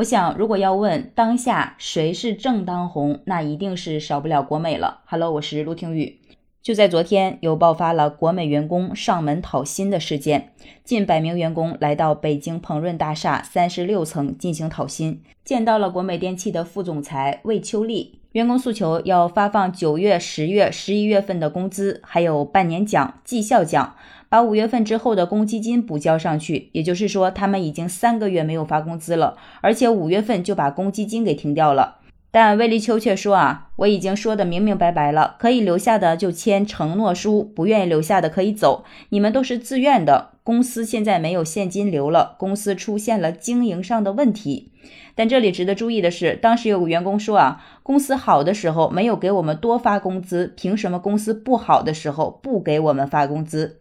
我想，如果要问当下谁是正当红，那一定是少不了国美了。Hello，我是陆听雨。就在昨天，又爆发了国美员工上门讨薪的事件。近百名员工来到北京鹏润大厦三十六层进行讨薪，见到了国美电器的副总裁魏秋丽。员工诉求要发放九月、十月、十一月份的工资，还有半年奖、绩效奖，把五月份之后的公积金补交上去。也就是说，他们已经三个月没有发工资了，而且五月份就把公积金给停掉了。但魏立秋却说：“啊，我已经说的明明白白了，可以留下的就签承诺书，不愿意留下的可以走。你们都是自愿的。公司现在没有现金流了，公司出现了经营上的问题。但这里值得注意的是，当时有个员工说：啊，公司好的时候没有给我们多发工资，凭什么公司不好的时候不给我们发工资？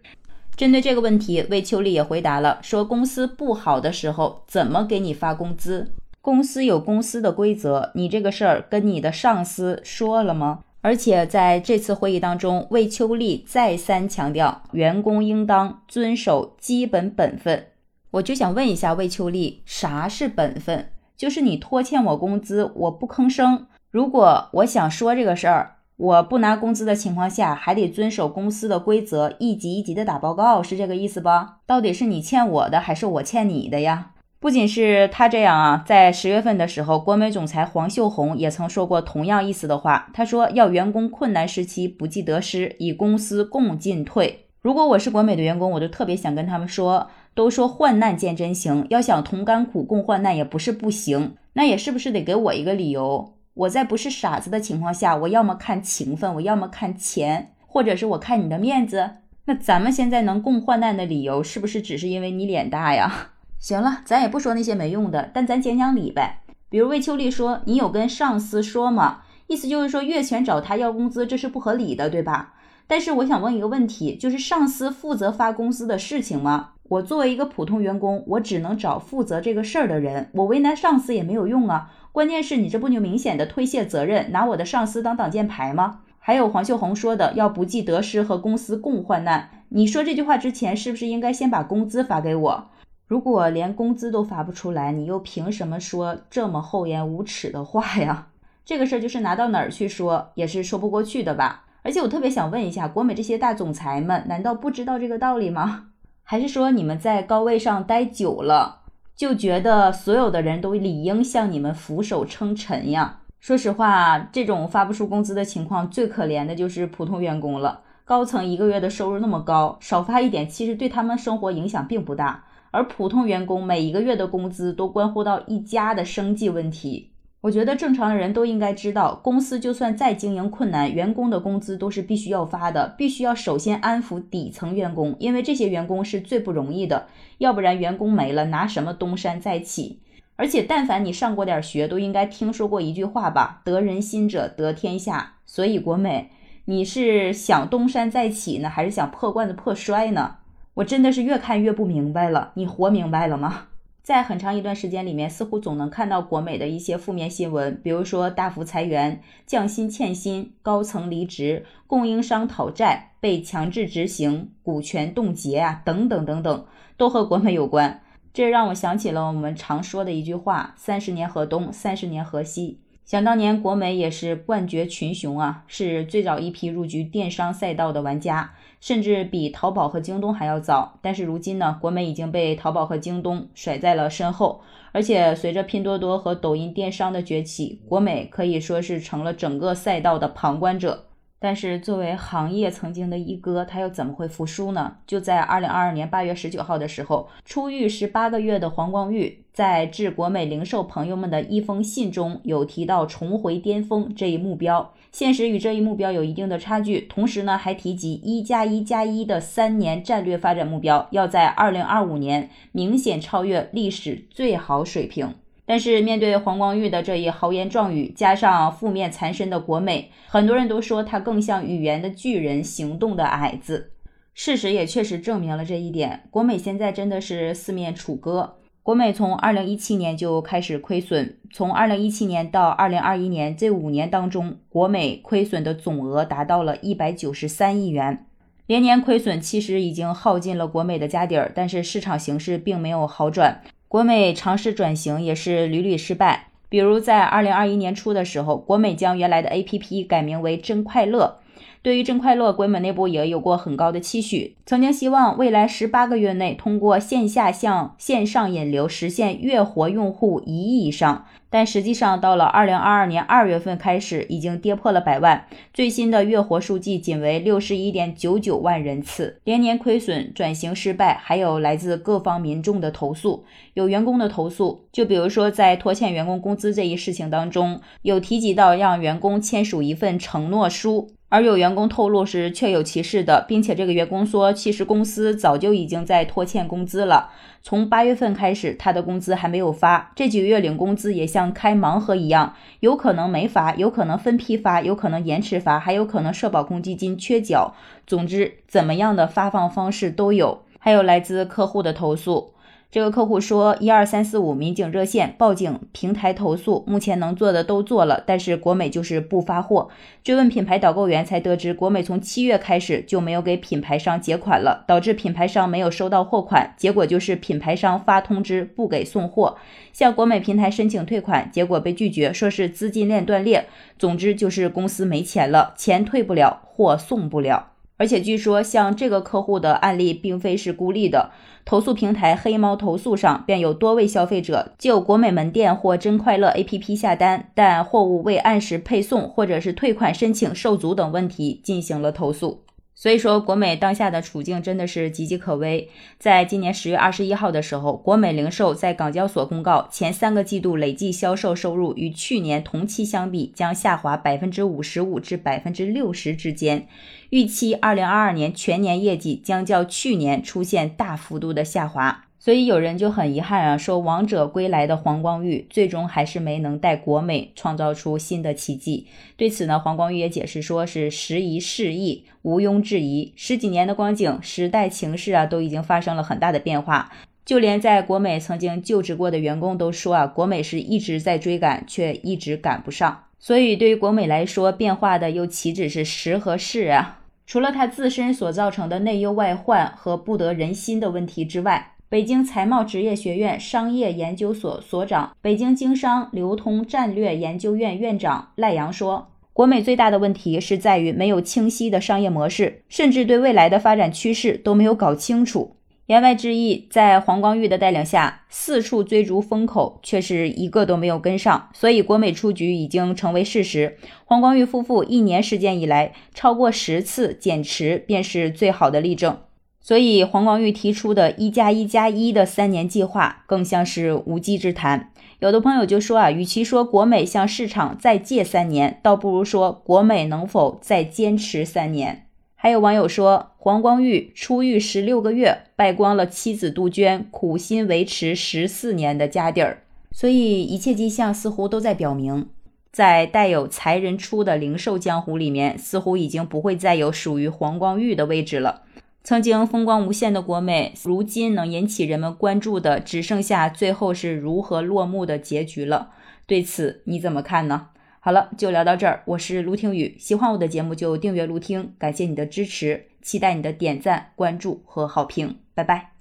针对这个问题，魏秋丽也回答了，说公司不好的时候怎么给你发工资？”公司有公司的规则，你这个事儿跟你的上司说了吗？而且在这次会议当中，魏秋丽再三强调，员工应当遵守基本本分。我就想问一下魏秋丽，啥是本分？就是你拖欠我工资，我不吭声。如果我想说这个事儿，我不拿工资的情况下，还得遵守公司的规则，一级一级的打报告，是这个意思吧？到底是你欠我的，还是我欠你的呀？不仅是他这样啊，在十月份的时候，国美总裁黄秀红也曾说过同样意思的话。他说要员工困难时期不计得失，以公司共进退。如果我是国美的员工，我就特别想跟他们说，都说患难见真情，要想同甘苦共患难也不是不行，那也是不是得给我一个理由？我在不是傻子的情况下，我要么看情分，我要么看钱，或者是我看你的面子。那咱们现在能共患难的理由，是不是只是因为你脸大呀？行了，咱也不说那些没用的，但咱讲讲理呗。比如魏秋丽说：“你有跟上司说吗？”意思就是说月前找他要工资，这是不合理的，对吧？但是我想问一个问题，就是上司负责发工资的事情吗？我作为一个普通员工，我只能找负责这个事儿的人，我为难上司也没有用啊。关键是你这不就明显的推卸责任，拿我的上司当挡箭牌吗？还有黄秀红说的要不计得失和公司共患难，你说这句话之前是不是应该先把工资发给我？如果连工资都发不出来，你又凭什么说这么厚颜无耻的话呀？这个事儿就是拿到哪儿去说也是说不过去的吧？而且我特别想问一下，国美这些大总裁们，难道不知道这个道理吗？还是说你们在高位上待久了，就觉得所有的人都理应向你们俯首称臣呀？说实话，这种发不出工资的情况，最可怜的就是普通员工了。高层一个月的收入那么高，少发一点，其实对他们生活影响并不大。而普通员工每一个月的工资都关乎到一家的生计问题。我觉得正常的人都应该知道，公司就算再经营困难，员工的工资都是必须要发的，必须要首先安抚底层员工，因为这些员工是最不容易的，要不然员工没了，拿什么东山再起？而且，但凡你上过点学，都应该听说过一句话吧：得人心者得天下。所以，国美，你是想东山再起呢，还是想破罐子破摔呢？我真的是越看越不明白了，你活明白了吗？在很长一段时间里面，似乎总能看到国美的一些负面新闻，比如说大幅裁员、降薪欠薪、高层离职、供应商讨债、被强制执行、股权冻结啊，等等等等，都和国美有关。这让我想起了我们常说的一句话：“三十年河东，三十年河西。”想当年，国美也是冠绝群雄啊，是最早一批入局电商赛道的玩家，甚至比淘宝和京东还要早。但是如今呢，国美已经被淘宝和京东甩在了身后，而且随着拼多多和抖音电商的崛起，国美可以说是成了整个赛道的旁观者。但是作为行业曾经的一哥，他又怎么会服输呢？就在二零二二年八月十九号的时候，出狱十八个月的黄光裕，在致国美零售朋友们的一封信中有提到重回巅峰这一目标，现实与这一目标有一定的差距。同时呢，还提及一加一加一的三年战略发展目标，要在二零二五年明显超越历史最好水平。但是面对黄光裕的这一豪言壮语，加上负面缠身的国美，很多人都说他更像语言的巨人，行动的矮子。事实也确实证明了这一点。国美现在真的是四面楚歌。国美从二零一七年就开始亏损，从二零一七年到二零二一年这五年当中，国美亏损的总额达到了一百九十三亿元，连年亏损其实已经耗尽了国美的家底儿。但是市场形势并没有好转。国美尝试转型也是屡屡失败。比如在二零二一年初的时候，国美将原来的 APP 改名为真快乐。对于真快乐，国美内部也有过很高的期许，曾经希望未来十八个月内通过线下向线上引流实现月活用户一亿以上。但实际上到了二零二二年二月份开始，已经跌破了百万，最新的月活数据仅为六十一点九九万人次，连年亏损，转型失败，还有来自各方民众的投诉，有员工的投诉，就比如说在拖欠员工工资这一事情当中，有提及到让员工签署一份承诺书。而有员工透露是确有其事的，并且这个员工说，其实公司早就已经在拖欠工资了。从八月份开始，他的工资还没有发，这几个月领工资也像开盲盒一样，有可能没发，有可能分批发，有可能延迟发，还有可能社保公积金缺缴。总之，怎么样的发放方式都有。还有来自客户的投诉。这个客户说：“一二三四五民警热线报警，平台投诉，目前能做的都做了，但是国美就是不发货。追问品牌导购员，才得知国美从七月开始就没有给品牌商结款了，导致品牌商没有收到货款。结果就是品牌商发通知不给送货，向国美平台申请退款，结果被拒绝，说是资金链断裂。总之就是公司没钱了，钱退不了，货送不了。”而且据说，像这个客户的案例并非是孤立的。投诉平台黑猫投诉上便有多位消费者就国美门店或真快乐 APP 下单，但货物未按时配送，或者是退款申请受阻等问题进行了投诉。所以说，国美当下的处境真的是岌岌可危。在今年十月二十一号的时候，国美零售在港交所公告，前三个季度累计销售收入与去年同期相比将下滑百分之五十五至百分之六十之间，预期二零二二年全年业绩将较去年出现大幅度的下滑。所以有人就很遗憾啊，说王者归来的黄光裕最终还是没能带国美创造出新的奇迹。对此呢，黄光裕也解释说是时移世易，毋庸置疑。十几年的光景，时代情势啊都已经发生了很大的变化。就连在国美曾经就职过的员工都说啊，国美是一直在追赶，却一直赶不上。所以对于国美来说，变化的又岂止是时和势啊？除了它自身所造成的内忧外患和不得人心的问题之外，北京财贸职业学院商业研究所所长、北京经商流通战略研究院院长赖阳说：“国美最大的问题是在于没有清晰的商业模式，甚至对未来的发展趋势都没有搞清楚。”言外之意，在黄光裕的带领下，四处追逐风口，却是一个都没有跟上，所以国美出局已经成为事实。黄光裕夫妇一年时间以来，超过十次减持，便是最好的例证。所以，黄光裕提出的一加一加一的三年计划，更像是无稽之谈。有的朋友就说啊，与其说国美向市场再借三年，倒不如说国美能否再坚持三年。还有网友说，黄光裕出狱十六个月，败光了妻子杜鹃苦心维持十四年的家底儿。所以，一切迹象似乎都在表明，在带有才人出的零售江湖里面，似乎已经不会再有属于黄光裕的位置了。曾经风光无限的国美，如今能引起人们关注的，只剩下最后是如何落幕的结局了。对此你怎么看呢？好了，就聊到这儿。我是卢听雨，喜欢我的节目就订阅卢听，感谢你的支持，期待你的点赞、关注和好评。拜拜。